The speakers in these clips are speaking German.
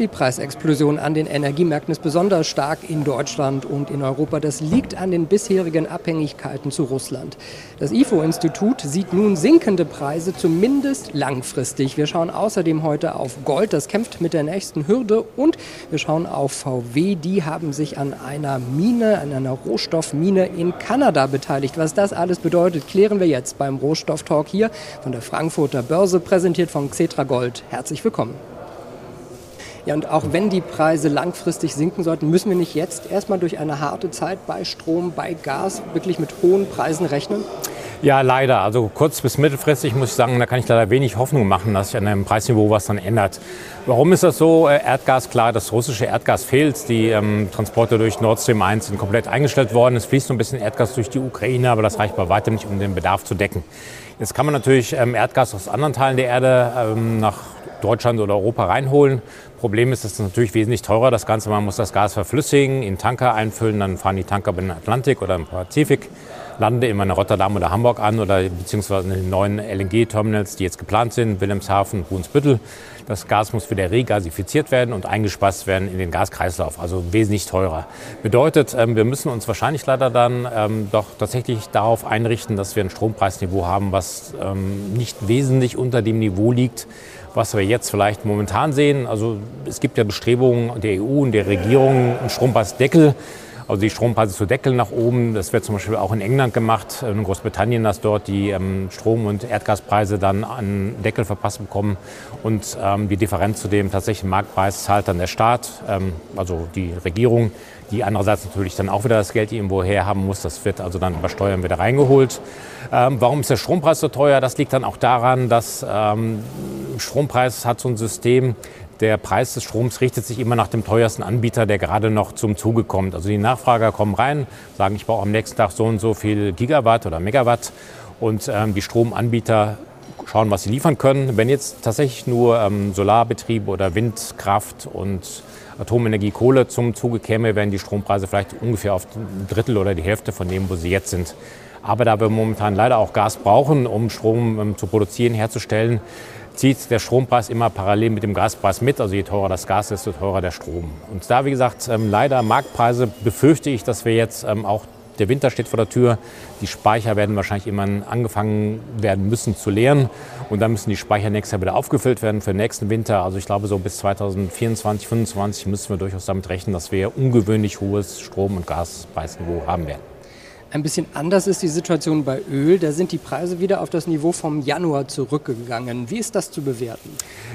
Die Preisexplosion an den Energiemärkten ist besonders stark in Deutschland und in Europa. Das liegt an den bisherigen Abhängigkeiten zu Russland. Das IFO-Institut sieht nun sinkende Preise, zumindest langfristig. Wir schauen außerdem heute auf Gold, das kämpft mit der nächsten Hürde. Und wir schauen auf VW, die haben sich an einer Mine, an einer Rohstoffmine in Kanada beteiligt. Was das alles bedeutet, klären wir jetzt beim Rohstofftalk hier von der Frankfurter Börse, präsentiert von Xetra Gold. Herzlich willkommen. Ja, und auch wenn die Preise langfristig sinken sollten, müssen wir nicht jetzt erstmal durch eine harte Zeit bei Strom, bei Gas wirklich mit hohen Preisen rechnen? Ja, leider. Also kurz- bis mittelfristig muss ich sagen, da kann ich leider wenig Hoffnung machen, dass sich an dem Preisniveau was dann ändert. Warum ist das so? Äh, Erdgas, klar, das russische Erdgas fehlt. Die ähm, Transporte durch Nord Stream 1 sind komplett eingestellt worden. Es fließt so ein bisschen Erdgas durch die Ukraine, aber das reicht bei weitem nicht, um den Bedarf zu decken. Jetzt kann man natürlich ähm, Erdgas aus anderen Teilen der Erde ähm, nach Deutschland oder Europa reinholen. Problem ist, es ist natürlich wesentlich teurer. Das Ganze, man muss das Gas verflüssigen, in Tanker einfüllen, dann fahren die Tanker über den Atlantik oder im Pazifik, landen immer in Rotterdam oder Hamburg an oder beziehungsweise in den neuen LNG-Terminals, die jetzt geplant sind, Wilhelmshaven, Brunsbüttel. Das Gas muss wieder regasifiziert werden und eingespeist werden in den Gaskreislauf, also wesentlich teurer. Bedeutet, ähm, wir müssen uns wahrscheinlich leider dann ähm, doch tatsächlich darauf einrichten, dass wir ein Strompreisniveau haben, was ähm, nicht wesentlich unter dem Niveau liegt, was wir jetzt vielleicht momentan sehen. Also es gibt ja Bestrebungen der EU und der Regierung, einen Strompreisdeckel, also die Strompreise zu deckeln nach oben. Das wird zum Beispiel auch in England gemacht, in Großbritannien, dass dort die ähm, Strom- und Erdgaspreise dann an Deckel verpasst bekommen und ähm, die Differenz zu dem tatsächlichen Marktpreis zahlt dann der Staat, ähm, also die Regierung die andererseits natürlich dann auch wieder das Geld irgendwo herhaben muss. Das wird also dann über Steuern wieder reingeholt. Ähm, warum ist der Strompreis so teuer? Das liegt dann auch daran, dass ähm, Strompreis hat so ein System, der Preis des Stroms richtet sich immer nach dem teuersten Anbieter, der gerade noch zum Zuge kommt. Also die Nachfrager kommen rein, sagen, ich brauche am nächsten Tag so und so viel Gigawatt oder Megawatt. Und ähm, die Stromanbieter schauen, was sie liefern können. Wenn jetzt tatsächlich nur ähm, Solarbetriebe oder Windkraft und Atomenergie, Kohle zum Zuge käme, wären die Strompreise vielleicht ungefähr auf ein Drittel oder die Hälfte von dem, wo sie jetzt sind. Aber da wir momentan leider auch Gas brauchen, um Strom ähm, zu produzieren, herzustellen, zieht der Strompreis immer parallel mit dem Gaspreis mit. Also je teurer das Gas, desto teurer der Strom. Und da, wie gesagt, ähm, leider Marktpreise befürchte ich, dass wir jetzt ähm, auch der Winter steht vor der Tür. Die Speicher werden wahrscheinlich immer angefangen werden müssen zu leeren. Und dann müssen die Speicher nächstes Jahr wieder aufgefüllt werden für den nächsten Winter. Also ich glaube, so bis 2024, 2025 müssen wir durchaus damit rechnen, dass wir ungewöhnlich hohes Strom- und Gaspreisniveau haben werden. Ein bisschen anders ist die Situation bei Öl. Da sind die Preise wieder auf das Niveau vom Januar zurückgegangen. Wie ist das zu bewerten?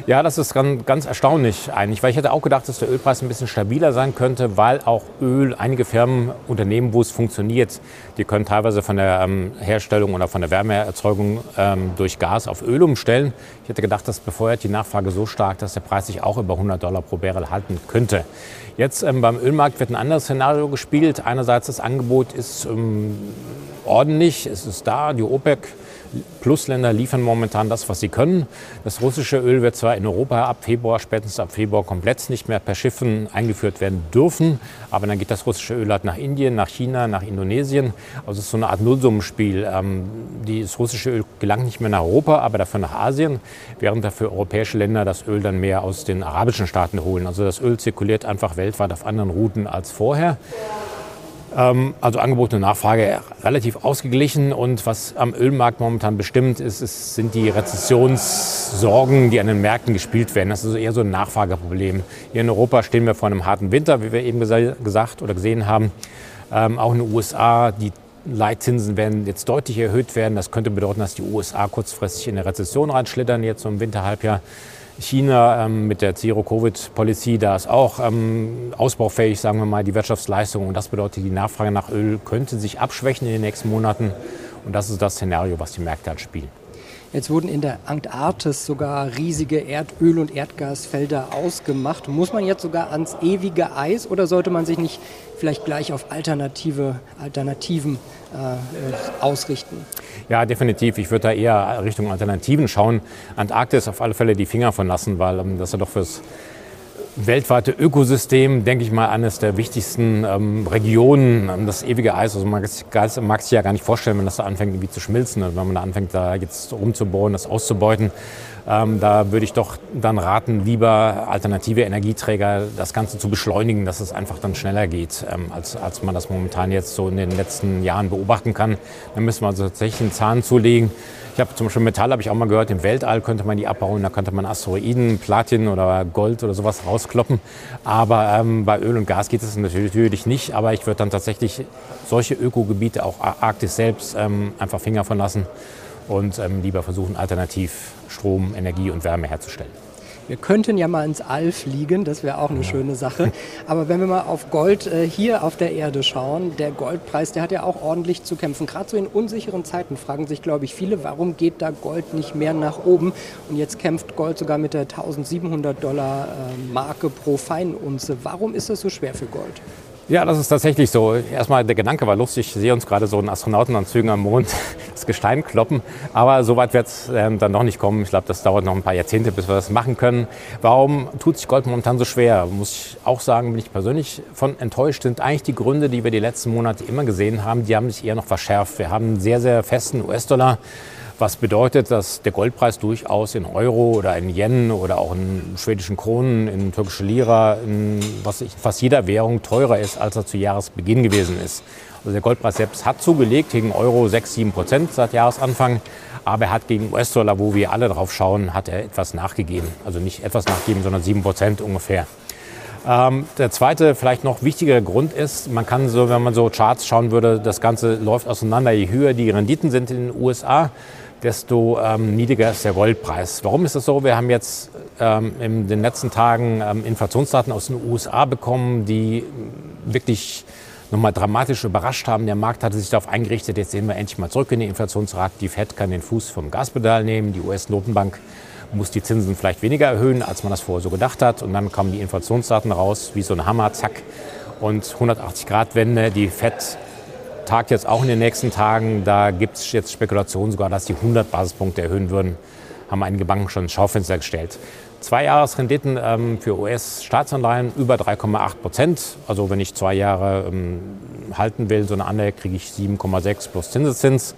Ja, das ist ganz, erstaunlich eigentlich, weil ich hätte auch gedacht, dass der Ölpreis ein bisschen stabiler sein könnte, weil auch Öl, einige Firmen, Unternehmen, wo es funktioniert, die können teilweise von der ähm, Herstellung oder von der Wärmeerzeugung ähm, durch Gas auf Öl umstellen. Ich hätte gedacht, das befeuert die Nachfrage so stark, dass der Preis sich auch über 100 Dollar pro Barrel halten könnte. Jetzt ähm, beim Ölmarkt wird ein anderes Szenario gespielt. Einerseits das Angebot ist ähm, ordentlich, es ist da, die OPEC Plus-Länder liefern momentan das, was sie können. Das russische Öl wird zwar in Europa ab Februar, spätestens ab Februar komplett nicht mehr per Schiffen eingeführt werden dürfen, aber dann geht das russische Öl halt nach Indien, nach China, nach Indonesien. Also es ist so eine Art Nullsummenspiel. Ähm, das russische Öl gelangt nicht mehr nach Europa, aber dafür nach Asien, während dafür europäische Länder das Öl dann mehr aus den arabischen Staaten holen. Also das Öl zirkuliert einfach weltweit auf anderen Routen als vorher. Ähm, also Angebot und Nachfrage relativ ausgeglichen. Und was am Ölmarkt momentan bestimmt ist, ist, sind die Rezessionssorgen, die an den Märkten gespielt werden. Das ist also eher so ein Nachfrageproblem. Hier in Europa stehen wir vor einem harten Winter, wie wir eben gesagt oder gesehen haben. Ähm, auch in den USA, die Leitzinsen werden jetzt deutlich erhöht werden. Das könnte bedeuten, dass die USA kurzfristig in eine Rezession reinschlittern, jetzt so im Winterhalbjahr. China ähm, mit der Zero-Covid-Policy, da ist auch ähm, ausbaufähig, sagen wir mal, die Wirtschaftsleistung. Und das bedeutet, die Nachfrage nach Öl könnte sich abschwächen in den nächsten Monaten. Und das ist das Szenario, was die Märkte halt spielen. Jetzt wurden in der Antarktis sogar riesige Erdöl- und Erdgasfelder ausgemacht. Muss man jetzt sogar ans ewige Eis oder sollte man sich nicht vielleicht gleich auf alternative Alternativen äh, ausrichten? Ja, definitiv. Ich würde da eher Richtung Alternativen schauen. Antarktis auf alle Fälle die Finger von lassen, weil ähm, das ja doch fürs weltweite Ökosystem, denke ich mal, eines der wichtigsten ähm, Regionen. Ähm, das ewige Eis, also man mag sich ja gar nicht vorstellen, wenn das da anfängt irgendwie zu schmilzen, wenn man da anfängt, da jetzt rumzubohren, das auszubeuten. Ähm, da würde ich doch dann raten, lieber alternative Energieträger das Ganze zu beschleunigen, dass es einfach dann schneller geht, ähm, als, als man das momentan jetzt so in den letzten Jahren beobachten kann. Da müssen wir also tatsächlich einen Zahn zulegen. Ich habe zum Beispiel Metall, habe ich auch mal gehört, im Weltall könnte man die abbauen, da könnte man Asteroiden, Platin oder Gold oder sowas rauskloppen. Aber ähm, bei Öl und Gas geht es natürlich nicht. Aber ich würde dann tatsächlich solche Ökogebiete, auch Arktis selbst, ähm, einfach Finger von lassen und ähm, lieber versuchen, alternativ Strom, Energie und Wärme herzustellen. Wir könnten ja mal ins All fliegen, das wäre auch eine ja. schöne Sache. Aber wenn wir mal auf Gold äh, hier auf der Erde schauen, der Goldpreis, der hat ja auch ordentlich zu kämpfen. Gerade so in unsicheren Zeiten fragen sich, glaube ich, viele, warum geht da Gold nicht mehr nach oben? Und jetzt kämpft Gold sogar mit der 1700 Dollar äh, Marke pro Feinunze. Warum ist das so schwer für Gold? Ja, das ist tatsächlich so. Erstmal der Gedanke war lustig. Ich sehe uns gerade so einen Astronautenanzügen am Mond das Gestein kloppen. Aber so weit wird es ähm, dann noch nicht kommen. Ich glaube, das dauert noch ein paar Jahrzehnte, bis wir das machen können. Warum tut sich Gold momentan so schwer? Muss ich auch sagen, bin ich persönlich von enttäuscht. Sind eigentlich die Gründe, die wir die letzten Monate immer gesehen haben, die haben sich eher noch verschärft. Wir haben einen sehr, sehr festen US-Dollar was bedeutet, dass der Goldpreis durchaus in Euro oder in Yen oder auch in schwedischen Kronen, in türkische Lira, in was fast jeder Währung teurer ist, als er zu Jahresbeginn gewesen ist. Also der Goldpreis selbst hat zugelegt gegen Euro 6, 7 Prozent seit Jahresanfang. Aber er hat gegen US-Dollar, wo wir alle drauf schauen, hat er etwas nachgegeben. Also nicht etwas nachgegeben, sondern 7 Prozent ungefähr. Ähm, der zweite, vielleicht noch wichtigere Grund ist, man kann so, wenn man so Charts schauen würde, das Ganze läuft auseinander. Je höher die Renditen sind in den USA, desto ähm, niedriger ist der Goldpreis. Warum ist das so? Wir haben jetzt ähm, in den letzten Tagen ähm, Inflationsdaten aus den USA bekommen, die wirklich nochmal dramatisch überrascht haben. Der Markt hatte sich darauf eingerichtet, jetzt sehen wir endlich mal zurück in die Inflationsrate. Die Fed kann den Fuß vom Gaspedal nehmen, die US-Notenbank muss die Zinsen vielleicht weniger erhöhen, als man das vorher so gedacht hat. Und dann kamen die Inflationsdaten raus, wie so ein Hammer, zack. Und 180 Grad Wende, die Fed tagt jetzt auch in den nächsten Tagen. Da gibt es jetzt Spekulationen sogar, dass die 100 Basispunkte erhöhen würden. Haben einige Banken schon ins Schaufenster gestellt. Zwei Jahresrenditen ähm, für US-Staatsanleihen über 3,8 Prozent. Also wenn ich zwei Jahre ähm, halten will, so eine Anleihe, kriege ich 7,6 plus Zinseszins.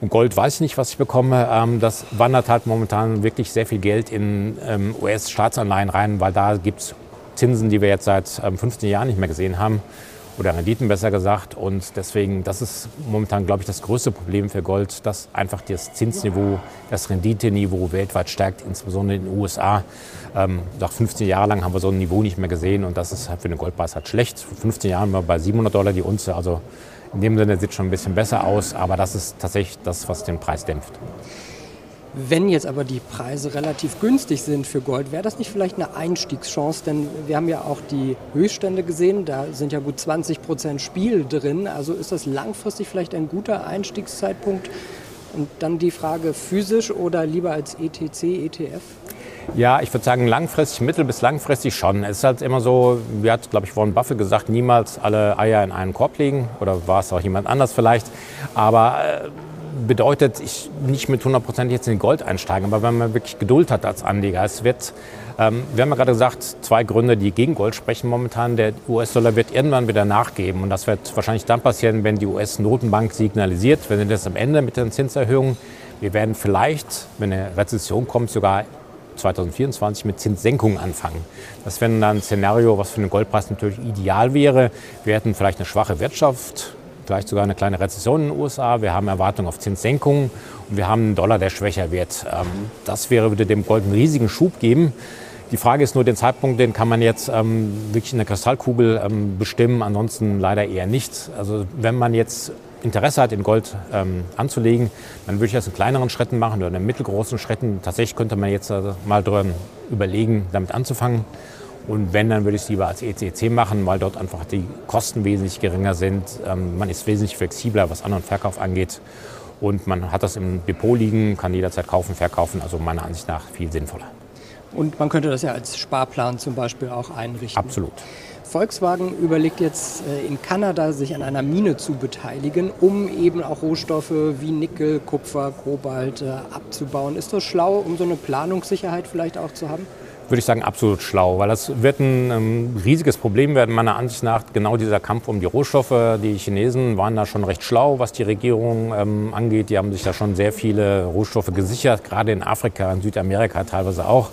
Und Gold weiß ich nicht, was ich bekomme. Ähm, das wandert halt momentan wirklich sehr viel Geld in ähm, US-Staatsanleihen rein, weil da gibt es Zinsen, die wir jetzt seit 15 ähm, Jahren nicht mehr gesehen haben oder Renditen besser gesagt. Und deswegen, das ist momentan, glaube ich, das größte Problem für Gold, dass einfach das Zinsniveau, das Renditeniveau weltweit steigt, insbesondere in den USA. Ähm, nach 15 Jahren lang haben wir so ein Niveau nicht mehr gesehen und das ist halt für den Goldpreis halt schlecht. Vor 15 Jahren waren wir bei 700 Dollar die Unze, also in dem Sinne sieht es schon ein bisschen besser aus, aber das ist tatsächlich das, was den Preis dämpft. Wenn jetzt aber die Preise relativ günstig sind für Gold, wäre das nicht vielleicht eine Einstiegschance? Denn wir haben ja auch die Höchststände gesehen, da sind ja gut 20 Prozent Spiel drin. Also ist das langfristig vielleicht ein guter Einstiegszeitpunkt? Und dann die Frage physisch oder lieber als ETC, ETF? Ja, ich würde sagen langfristig, mittel- bis langfristig schon. Es ist halt immer so, wie hat, glaube ich, Warren Buffett gesagt, niemals alle Eier in einen Korb legen. Oder war es auch jemand anders vielleicht. Aber äh, bedeutet, ich nicht mit 100% jetzt in Gold einsteigen, aber wenn man wirklich Geduld hat als Anleger, es wird, ähm, wir haben ja gerade gesagt, zwei Gründe, die gegen Gold sprechen momentan. Der US-Dollar wird irgendwann wieder nachgeben und das wird wahrscheinlich dann passieren, wenn die US-Notenbank signalisiert, wenn sie das am Ende mit den Zinserhöhungen, wir werden vielleicht, wenn eine Rezession kommt, sogar 2024 mit Zinssenkungen anfangen. Das wäre dann ein Szenario, was für den Goldpreis natürlich ideal wäre. Wir hätten vielleicht eine schwache Wirtschaft, vielleicht sogar eine kleine Rezession in den USA. Wir haben Erwartungen auf Zinssenkungen und wir haben einen Dollar, der schwächer wird. Ähm, das wäre, würde dem Gold einen riesigen Schub geben. Die Frage ist nur, den Zeitpunkt, den kann man jetzt ähm, wirklich in der Kristallkugel ähm, bestimmen, ansonsten leider eher nicht. Also wenn man jetzt Interesse hat, in Gold ähm, anzulegen, dann würde ich das in kleineren Schritten machen oder in mittelgroßen Schritten. Tatsächlich könnte man jetzt äh, mal drüber überlegen, damit anzufangen. Und wenn, dann würde ich es lieber als ECC machen, weil dort einfach die Kosten wesentlich geringer sind. Ähm, man ist wesentlich flexibler, was An- und Verkauf angeht. Und man hat das im Depot liegen, kann jederzeit kaufen, verkaufen. Also meiner Ansicht nach viel sinnvoller. Und man könnte das ja als Sparplan zum Beispiel auch einrichten. Absolut. Volkswagen überlegt jetzt äh, in Kanada, sich an einer Mine zu beteiligen, um eben auch Rohstoffe wie Nickel, Kupfer, Kobalt äh, abzubauen. Ist das schlau, um so eine Planungssicherheit vielleicht auch zu haben? würde ich sagen, absolut schlau, weil das wird ein ähm, riesiges Problem werden, meiner Ansicht nach, genau dieser Kampf um die Rohstoffe. Die Chinesen waren da schon recht schlau, was die Regierung ähm, angeht. Die haben sich da schon sehr viele Rohstoffe gesichert, gerade in Afrika, in Südamerika teilweise auch.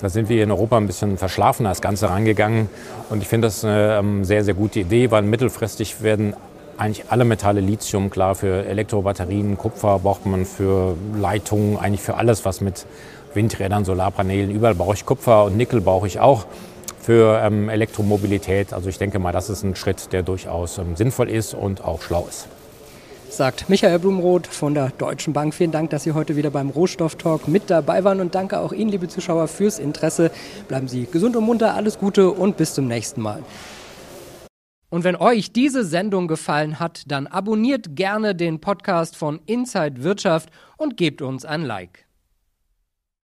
Da sind wir in Europa ein bisschen verschlafen das Ganze rangegangen. Und ich finde das eine ähm, sehr, sehr gute Idee, weil mittelfristig werden eigentlich alle Metalle Lithium, klar, für Elektrobatterien, Kupfer braucht man für Leitungen, eigentlich für alles, was mit Windrädern, Solarpanelen, überall brauche ich Kupfer und Nickel brauche ich auch für ähm, Elektromobilität. Also ich denke mal, das ist ein Schritt, der durchaus ähm, sinnvoll ist und auch schlau ist. Sagt Michael Blumroth von der Deutschen Bank. Vielen Dank, dass Sie heute wieder beim Rohstofftalk mit dabei waren und danke auch Ihnen, liebe Zuschauer, fürs Interesse. Bleiben Sie gesund und munter, alles Gute und bis zum nächsten Mal. Und wenn euch diese Sendung gefallen hat, dann abonniert gerne den Podcast von Inside Wirtschaft und gebt uns ein Like.